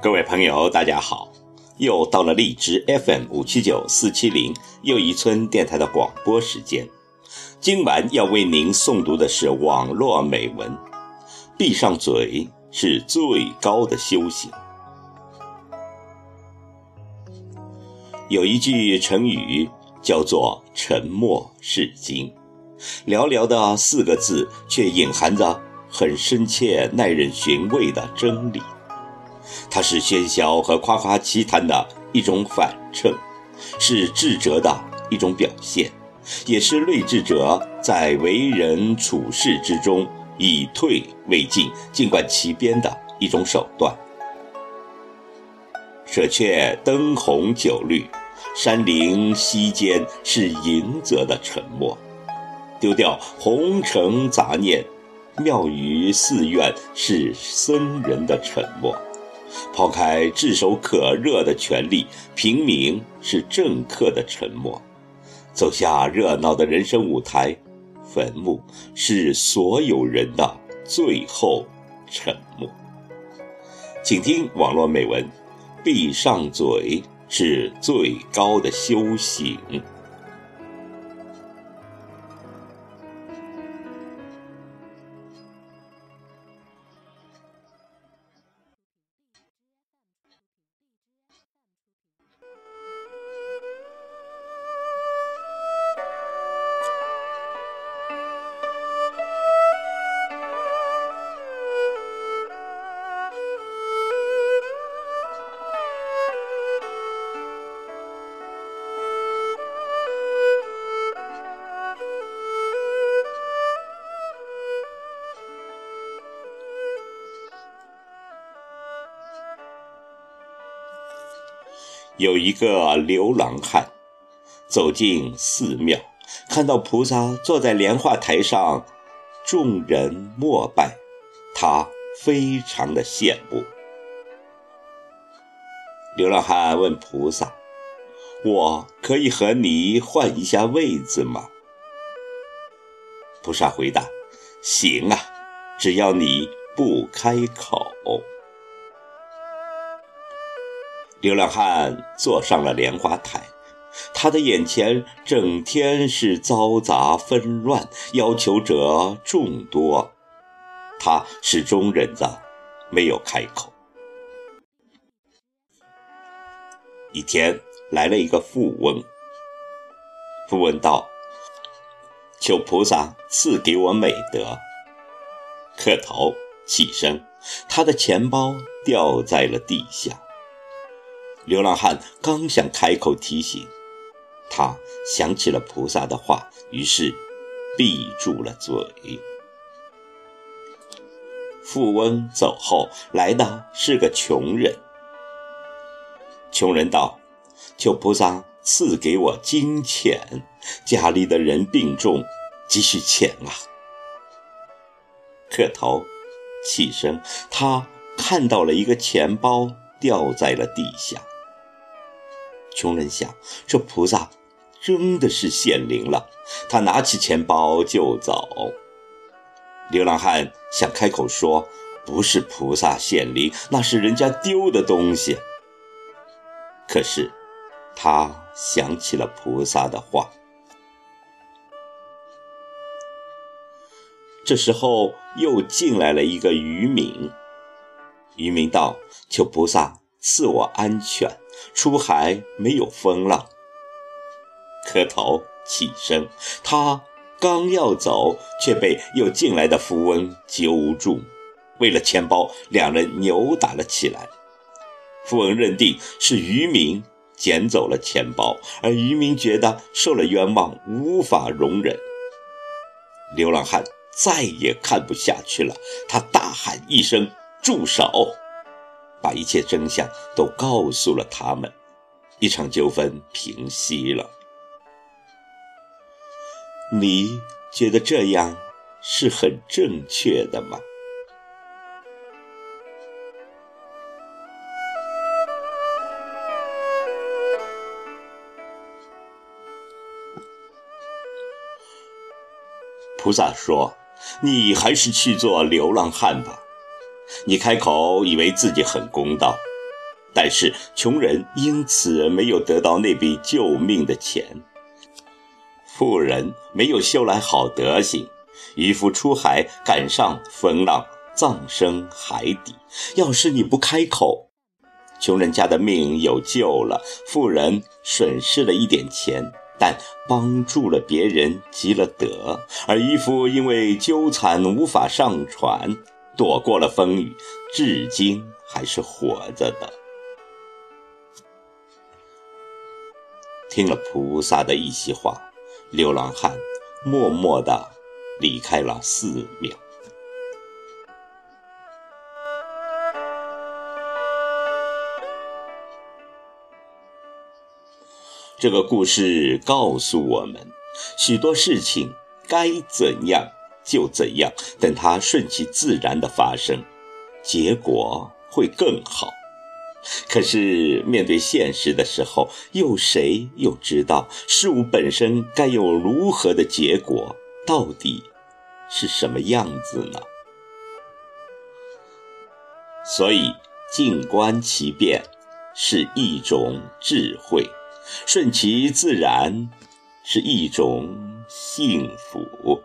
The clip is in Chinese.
各位朋友大家好又到了荔枝 fm 五七九四七零又一村电台的广播时间。今晚要为您诵读的是网络美文。闭上嘴是最高的修行。有一句成语叫做沉默是金。寥寥的四个字，却隐含着很深切、耐人寻味的真理。它是喧嚣和夸夸其谈的一种反衬，是智者的一种表现，也是睿智者在为人处事之中以退为进、静观其变的一种手段。舍却灯红酒绿，山林溪间是隐者的沉默；丢掉红尘杂念，庙宇寺院是僧人的沉默。抛开炙手可热的权力，平民是政客的沉默；走下热闹的人生舞台，坟墓是所有人的最后沉默。请听网络美文：闭上嘴是最高的修行。有一个流浪汉走进寺庙，看到菩萨坐在莲花台上，众人膜拜，他非常的羡慕。流浪汉问菩萨：“我可以和你换一下位子吗？”菩萨回答：“行啊，只要你不开口。”流浪汉坐上了莲花台，他的眼前整天是嘈杂纷乱，要求者众多，他始终忍着，没有开口。一天来了一个富翁，富翁道：“求菩萨赐给我美德。”磕头起身，他的钱包掉在了地下。流浪汉刚想开口提醒，他想起了菩萨的话，于是闭住了嘴。富翁走后，来的是个穷人。穷人道：“求菩萨赐给我金钱，家里的人病重，急需钱啊！”磕头，起身，他看到了一个钱包掉在了地下。穷人想：这菩萨真的是显灵了。他拿起钱包就走。流浪汉想开口说：“不是菩萨显灵，那是人家丢的东西。”可是他想起了菩萨的话。这时候又进来了一个渔民。渔民道：“求菩萨。”赐我安全，出海没有风浪。磕头起身，他刚要走，却被又进来的富翁揪住。为了钱包，两人扭打了起来。富翁认定是渔民捡走了钱包，而渔民觉得受了冤枉，无法容忍。流浪汉再也看不下去了，他大喊一声：“住手！”把一切真相都告诉了他们，一场纠纷平息了。你觉得这样是很正确的吗？菩萨说：“你还是去做流浪汉吧。”你开口以为自己很公道，但是穷人因此没有得到那笔救命的钱，富人没有修来好德行，渔夫出海赶上风浪，葬身海底。要是你不开口，穷人家的命有救了，富人损失了一点钱，但帮助了别人，积了德；而渔夫因为纠缠无法上船，躲过了风雨，至今还是活着的。听了菩萨的一席话，流浪汉默默地离开了寺庙。这个故事告诉我们，许多事情该怎样就怎样，等它顺其自然的发生，结果会更好。可是面对现实的时候，又谁又知道事物本身该有如何的结果，到底是什么样子呢？所以静观其变是一种智慧，顺其自然是一种幸福。